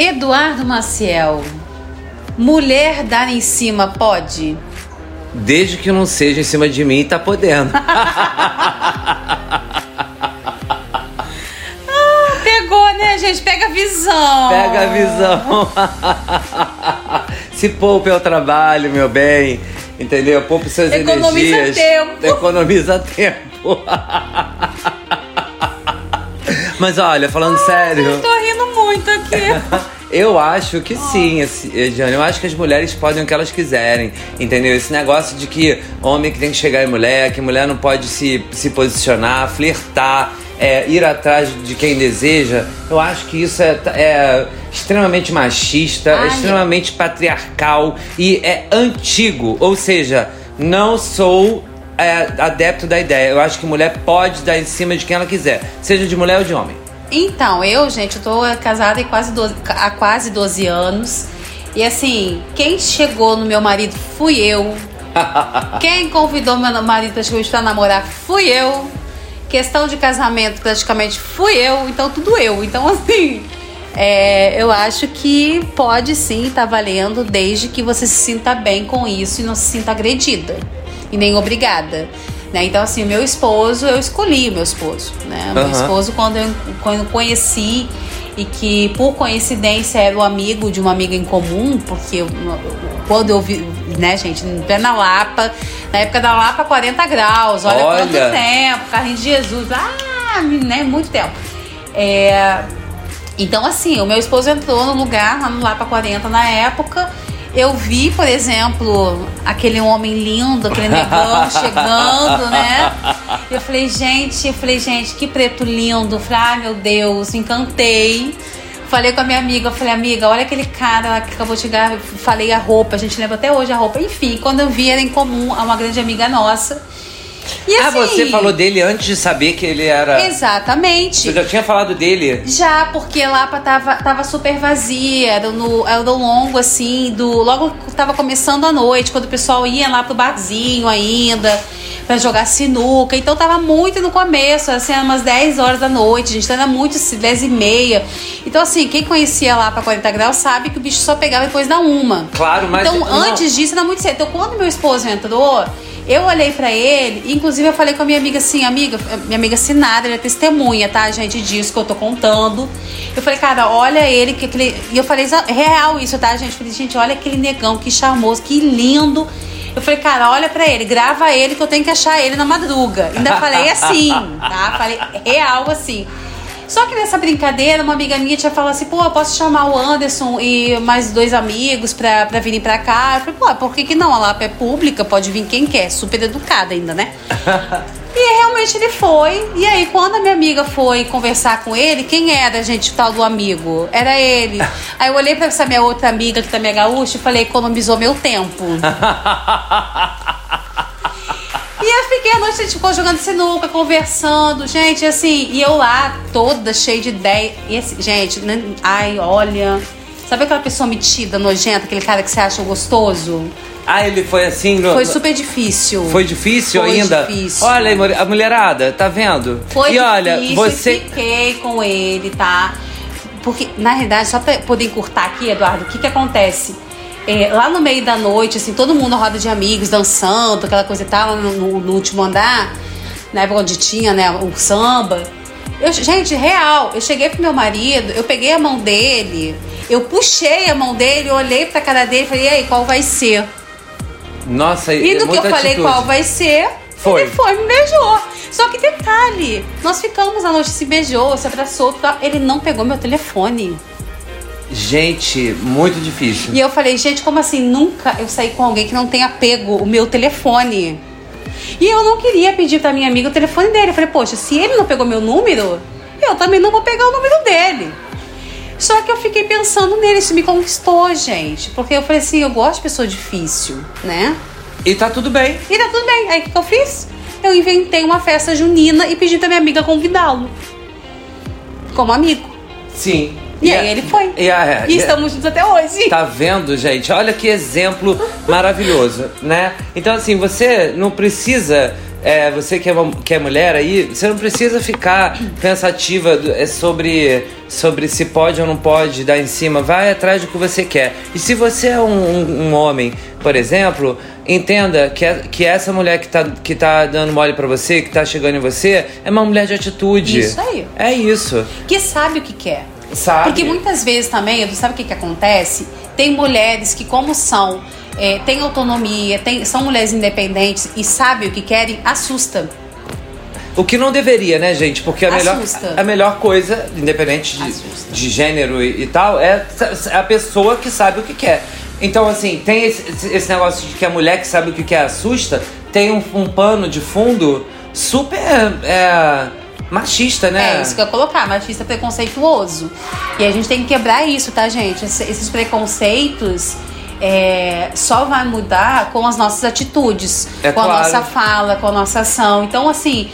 Eduardo Maciel, mulher dar em cima pode? Desde que não seja em cima de mim, tá podendo. Pegou, né, gente? Pega a visão. Pega a visão. Se poupe ao trabalho, meu bem. Entendeu? Poupe suas Economiza energias. tempo. Economiza tempo. Mas olha, falando sério. Eu tô muito aqui. Eu acho que sim, Ediane. Eu acho que as mulheres podem o que elas quiserem, entendeu? Esse negócio de que homem que tem que chegar em mulher, que mulher não pode se, se posicionar, flertar, é, ir atrás de quem deseja, eu acho que isso é, é extremamente machista, é Ai. extremamente patriarcal e é antigo. Ou seja, não sou é, adepto da ideia. Eu acho que mulher pode dar em cima de quem ela quiser, seja de mulher ou de homem. Então, eu, gente, eu tô casada há quase 12, há quase 12 anos. E assim, quem chegou no meu marido fui eu. Quem convidou meu marido pra namorar fui eu. Questão de casamento, praticamente fui eu. Então, tudo eu. Então, assim, é, eu acho que pode sim estar valendo desde que você se sinta bem com isso e não se sinta agredida. E nem obrigada. Né? Então, assim, o meu esposo, eu escolhi o meu esposo. Né? O meu esposo, quando eu, quando eu conheci e que por coincidência era o amigo de uma amiga em comum, porque eu- quando eu vi, né, gente, em plena Lapa, na época da Lapa 40 graus, olha, Olha. quanto tempo, carrinho de Jesus, ah, né, muito tempo. É, então, assim, o meu esposo entrou no lugar, lá no Lapa 40 na época. Eu vi, por exemplo, aquele homem lindo, aquele negão chegando, né? Eu falei, gente, eu falei, gente, que preto lindo. Eu Falei, ai meu Deus, me encantei. Falei com a minha amiga, eu falei, amiga, olha aquele cara lá que acabou de chegar. Eu Falei a roupa, a gente lembra até hoje a roupa. Enfim, quando eu vi, era em comum a uma grande amiga nossa. E ah, assim, você falou dele antes de saber que ele era. Exatamente. Você já tinha falado dele? Já, porque Lapa tava, tava super vazia, era no, era no longo, assim, do. Logo tava começando a noite, quando o pessoal ia lá pro barzinho ainda, pra jogar sinuca. Então tava muito no começo, assim, era umas 10 horas da noite, gente. Então era muito assim, 10 e meia. Então, assim, quem conhecia lá pra 40 graus sabe que o bicho só pegava depois da uma. Claro, mas. Então, não. antes disso, era muito cedo. Então, quando meu esposo entrou, eu olhei pra ele, inclusive eu falei com a minha amiga assim, amiga, minha amiga Sinada, ela é testemunha, tá, gente, disso que eu tô contando. Eu falei, cara, olha ele, que aquele. E eu falei, "Exa- real isso, tá, gente? Eu falei, gente, olha aquele negão, que charmoso, que lindo. Eu falei, cara, olha pra ele, grava ele que eu tenho que achar ele na madruga. Ainda falei assim, tá? Falei real assim. Só que nessa brincadeira, uma amiga minha tinha falado assim, pô, eu posso chamar o Anderson e mais dois amigos pra, pra virem pra cá? Eu falei, pô, por que, que não? A Lapa é pública, pode vir quem quer, super educada ainda, né? E realmente ele foi. E aí, quando a minha amiga foi conversar com ele, quem era, gente, o tal do amigo? Era ele. Aí eu olhei pra essa minha outra amiga, que também é gaúcha, e falei, economizou meu tempo. E eu fiquei a noite, a gente ficou jogando sinuca, conversando, gente, assim, e eu lá, toda cheia de ideia. E assim, gente, né, ai, olha. Sabe aquela pessoa metida, nojenta, aquele cara que você acha gostoso? Ah, ele foi assim. No... Foi super difícil. Foi difícil Foi ainda? difícil. Olha a mulherada, tá vendo? Foi e olha, difícil, você. e fiquei com ele, tá? Porque, na realidade, só pra poder encurtar aqui, Eduardo, o que que acontece? É, lá no meio da noite, assim, todo mundo na roda de amigos, dançando, aquela coisa e tal, no, no- último andar, na época onde tinha, né, o samba. Eu, gente, real, eu cheguei pro meu marido, eu peguei a mão dele, eu puxei a mão dele, eu olhei pra cara dele e falei, e aí, qual vai ser? Nossa, E é no que eu falei atitude. qual vai ser, Foi. ele foi, me beijou. Só que detalhe, nós ficamos a noite, se beijou, se abraçou, tal. ele não pegou meu telefone. Gente, muito difícil. E eu falei, gente, como assim? Nunca eu saí com alguém que não tenha pego o meu telefone. E eu não queria pedir pra minha amiga o telefone dele. Eu falei, poxa, se ele não pegou meu número, eu também não vou pegar o número dele. Só que eu fiquei pensando nele, isso me conquistou, gente. Porque eu falei assim, eu gosto de pessoa difícil, né? E tá tudo bem. E tá tudo bem. Aí o que, eu fiz? Eu inventei uma festa junina e pedi pra minha amiga convidá-lo. Como amigo. Sim. E, a- aí ele foi. E, a- E e a- estamos juntos até hoje. Tá vendo, gente? Olha que exemplo maravilhoso, né? Então, assim, você não precisa é, você que é, uma, que é mulher aí, você não precisa ficar pensativa do- é, sobre, sobre se pode ou não pode dar em cima. Vai atrás do que você quer. E se você é um, um- um homem, por exemplo, entenda que, é- que essa mulher que tá, que tá dando mole pra você, que tá chegando em você, é uma mulher de atitude. Isso aí. É isso. Que sabe o que quer. Sabe? Porque muitas vezes também, sabe o que, que acontece? Tem mulheres que, como são, é, têm autonomia, tem, são mulheres independentes e sabem o que querem, assusta. O que não deveria, né, gente? Porque a melhor, a melhor coisa, independente de, de gênero e, e tal, é a pessoa que sabe o que quer. Então, assim, tem esse, esse- esse negócio de que a mulher que sabe o que quer assusta, tem um, um pano de fundo super é, machista, né? É isso que eu ia colocar, machista preconceituoso. E a gente tem que quebrar isso, tá, gente? Esse- Esses preconceitos é, só vai mudar com as nossas atitudes, É com a claro. nossa fala, com a nossa ação. Então, assim,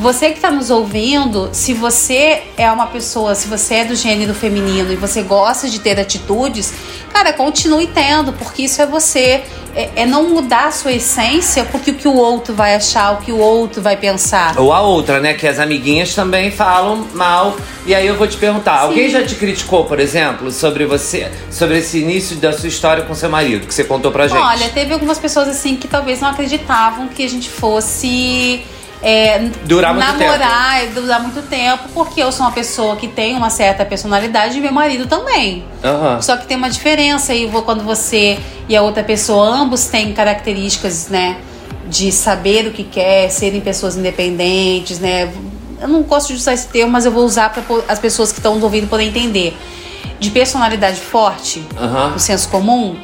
você que está nos ouvindo, se você é uma pessoa, se você é do gênero feminino e você gosta de ter atitudes, cara, continue tendo, porque isso é você. É, é não mudar a sua essência porque o que o outro vai achar, o que o outro vai pensar. Ou a outra, né? Que as amiguinhas também falam mal. E aí eu vou te perguntar: alguém já te criticou, por exemplo, sobre você, sobre esse início da sua história com seu marido, que você contou pra gente? Olha, teve algumas pessoas assim que talvez não acreditavam que a gente fosse é, Durar muito namorar e durar muito tempo, porque eu sou uma pessoa que tem uma certa personalidade e meu marido também. Aham. Só que tem uma diferença aí quando você e a outra pessoa ambos têm características, né, de saber o que quer, serem pessoas independentes, né? Eu não gosto de usar esse termo, mas eu vou usar para as pessoas que estão nos ouvindo poderem entender. De personalidade forte, o senso comum.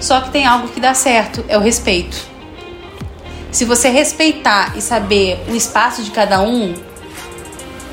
Só que tem algo que dá certo, é o respeito. Se você respeitar e saber o espaço de cada um,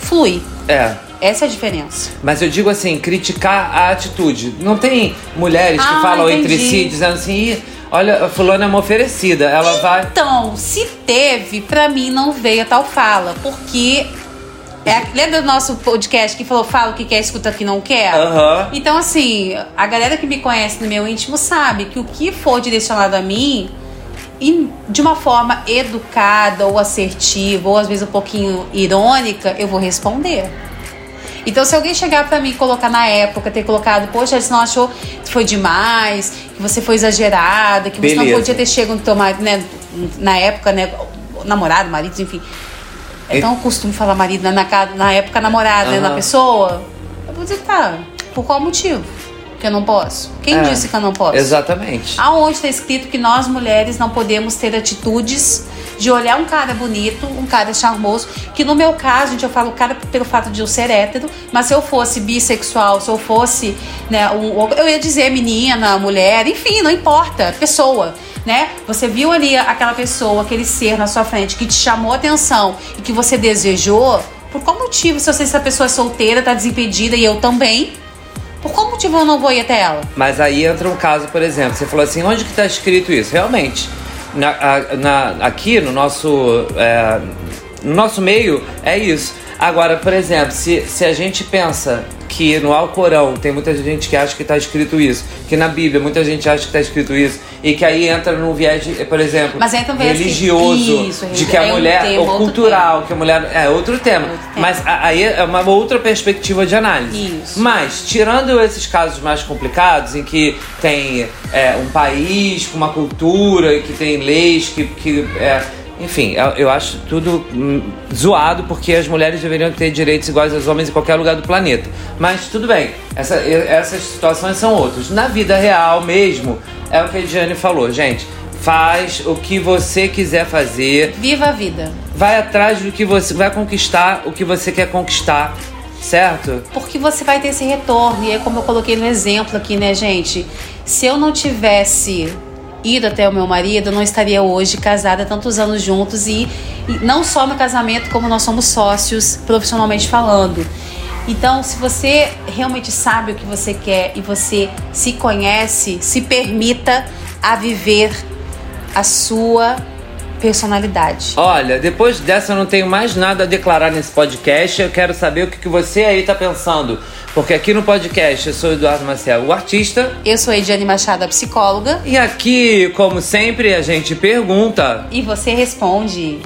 flui. É. Essa é a diferença. Mas eu digo assim, criticar a atitude. Não tem mulheres que Ah, falam entre si dizendo assim, "Ih, olha, a fulana é uma oferecida. Ela vai. Então, se teve, pra mim não veio a tal fala, porque é, lembra do nosso podcast que falou fala o que quer, escuta o que não quer? Aham. Então, assim, a galera que me conhece no meu íntimo sabe que o que for direcionado a mim, de uma forma educada ou assertiva, ou às vezes um pouquinho irônica, eu vou responder. Então, se alguém chegar pra mim e colocar na época, ter colocado, poxa, você não achou que foi demais, que você foi exagerada, que você não Beleza. podia ter chegado no teu marido, né? Na época, né? Namorado, marido, enfim. É tão costume falar marido, né, na, ca- na época namorada, né, na pessoa. Eu vou dizer, tá, por qual motivo? Que eu não posso? Quem É, disse que eu não posso? Exatamente. Aonde está escrito que nós mulheres não podemos ter atitudes de olhar um cara bonito, um cara charmoso, que no meu caso, gente, eu falo cara pelo fato de eu ser hétero, mas se eu fosse bissexual, se eu fosse, né, um, eu ia dizer menina, mulher, enfim, não importa, pessoa, né? Você viu ali aquela pessoa, aquele ser na sua frente que te chamou a atenção e que você desejou, por qual motivo, se se essa pessoa é solteira, tá desimpedida e eu também, por qual motivo eu não vou ir até ela? Mas aí entra um caso, por exemplo, você falou assim, onde que tá escrito isso? Realmente, na, na- aqui no nosso, é, no nosso meio é isso. Agora, por exemplo, se, se a gente pensa que no Alcorão tem muita gente que acha que está escrito isso, que na Bíblia muita gente acha que está escrito isso, e que aí entra no viés, de, por exemplo, um viés que- religioso, isso, de que a é um mulher, tema, ou cultural, que a mulher. É outro tema. Outro tema. Mas aí é uma outra perspectiva de análise. Isso. Mas, tirando esses casos mais complicados, em que tem é, um país com uma cultura, que tem leis que. que é, enfim, eu, eu acho tudo hum, zoado, porque as mulheres deveriam ter direitos iguais aos homens em qualquer lugar do planeta. Mas tudo bem, essa- essas situações são outras. Na vida real mesmo, é o que a Diane falou, gente. Faz o que você quiser fazer, Viva a vida. vai atrás do que você vai conquistar, o que você quer conquistar, certo? Porque você vai ter esse retorno. E é como eu coloquei no exemplo aqui, né, gente? Se eu não tivesse ido até o meu marido, não estaria hoje casada tantos anos juntos e, e não só no casamento, como nós somos sócios profissionalmente falando. Então, se você realmente sabe o que você quer e você se conhece, se permita a viver a sua personalidade. Olha, depois dessa eu não tenho mais nada a declarar nesse podcast. Eu quero saber o que, que você aí tá pensando. Porque aqui no podcast eu sou o Eduardo Maciel, o artista. Eu sou a Ediane Machado, a psicóloga, E aqui, como sempre, a gente pergunta. e você responde.